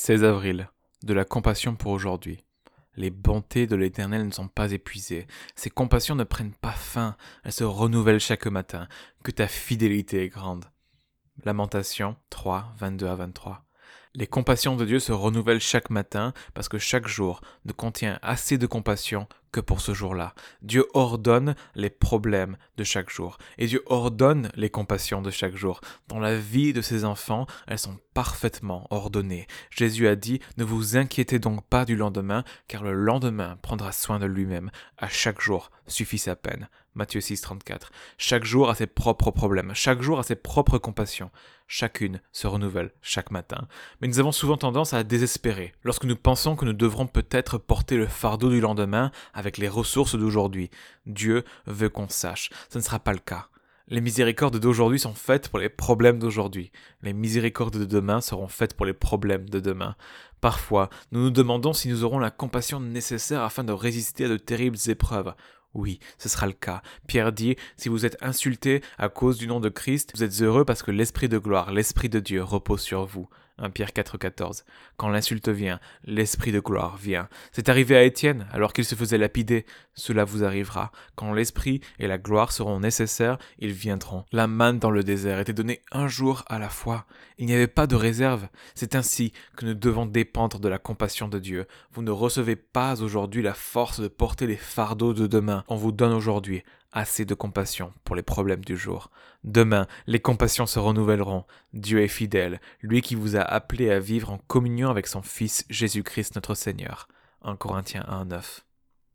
16 avril, de la compassion pour aujourd'hui. Les bontés de l'Éternel ne sont pas épuisées, ses compassions ne prennent pas fin, elles se renouvellent chaque matin, que ta fidélité est grande. Lamentation 3, 22 à 23. Les compassions de Dieu se renouvellent chaque matin parce que chaque jour ne contient assez de compassion que pour ce jour-là. Dieu ordonne les problèmes de chaque jour et Dieu ordonne les compassions de chaque jour. Dans la vie de ses enfants, elles sont parfaitement ordonnées. Jésus a dit Ne vous inquiétez donc pas du lendemain, car le lendemain prendra soin de lui-même. À chaque jour suffit sa peine. Matthieu 6, 34. Chaque jour a ses propres problèmes, chaque jour a ses propres compassions. Chacune se renouvelle chaque matin. Nous avons souvent tendance à désespérer lorsque nous pensons que nous devrons peut-être porter le fardeau du lendemain avec les ressources d'aujourd'hui. Dieu veut qu'on sache. Ce ne sera pas le cas. Les miséricordes d'aujourd'hui sont faites pour les problèmes d'aujourd'hui. Les miséricordes de demain seront faites pour les problèmes de demain. Parfois, nous nous demandons si nous aurons la compassion nécessaire afin de résister à de terribles épreuves. Oui, ce sera le cas. Pierre dit, si vous êtes insulté à cause du nom de Christ, vous êtes heureux parce que l'Esprit de gloire, l'Esprit de Dieu repose sur vous. 1 Pierre 4,14. Quand l'insulte vient, l'esprit de gloire vient. C'est arrivé à Étienne, alors qu'il se faisait lapider. Cela vous arrivera. Quand l'esprit et la gloire seront nécessaires, ils viendront. La manne dans le désert était donnée un jour à la fois. Il n'y avait pas de réserve. C'est ainsi que nous devons dépendre de la compassion de Dieu. Vous ne recevez pas aujourd'hui la force de porter les fardeaux de demain. On vous donne aujourd'hui assez de compassion pour les problèmes du jour. Demain, les compassions se renouvelleront. Dieu est fidèle, lui qui vous a appelé à vivre en communion avec son Fils Jésus-Christ notre Seigneur. 1 Corinthiens 1, 9.